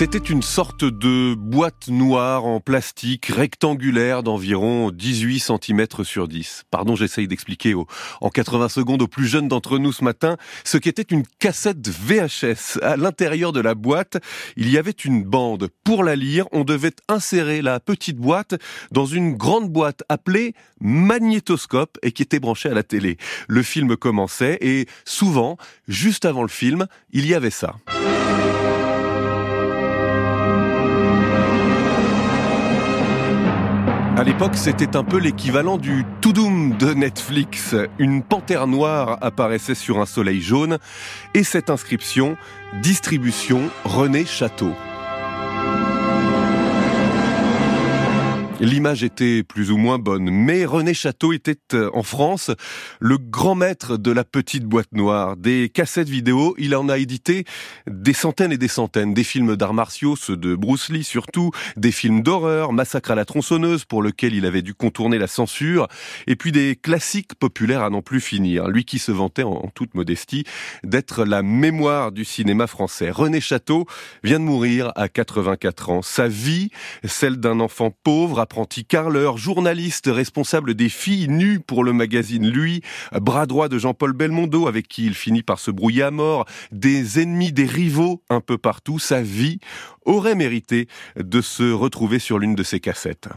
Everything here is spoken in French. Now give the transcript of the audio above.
C'était une sorte de boîte noire en plastique rectangulaire d'environ 18 cm sur 10. Pardon, j'essaye d'expliquer en 80 secondes aux plus jeunes d'entre nous ce matin ce qu'était une cassette VHS. À l'intérieur de la boîte, il y avait une bande. Pour la lire, on devait insérer la petite boîte dans une grande boîte appelée magnétoscope et qui était branchée à la télé. Le film commençait et souvent, juste avant le film, il y avait ça. À l'époque, c'était un peu l'équivalent du Toudoum de Netflix. Une panthère noire apparaissait sur un soleil jaune et cette inscription, distribution René Château. L'image était plus ou moins bonne, mais René Château était euh, en France le grand maître de la petite boîte noire. Des cassettes vidéo, il en a édité des centaines et des centaines. Des films d'arts martiaux, ceux de Bruce Lee surtout, des films d'horreur, Massacre à la tronçonneuse pour lequel il avait dû contourner la censure, et puis des classiques populaires à n'en plus finir. Lui qui se vantait en toute modestie d'être la mémoire du cinéma français. René Château vient de mourir à 84 ans. Sa vie, celle d'un enfant pauvre, apprenti carleur, journaliste responsable des filles nues pour le magazine Lui, bras droit de Jean-Paul Belmondo avec qui il finit par se brouiller à mort, des ennemis, des rivaux un peu partout, sa vie aurait mérité de se retrouver sur l'une de ses cassettes.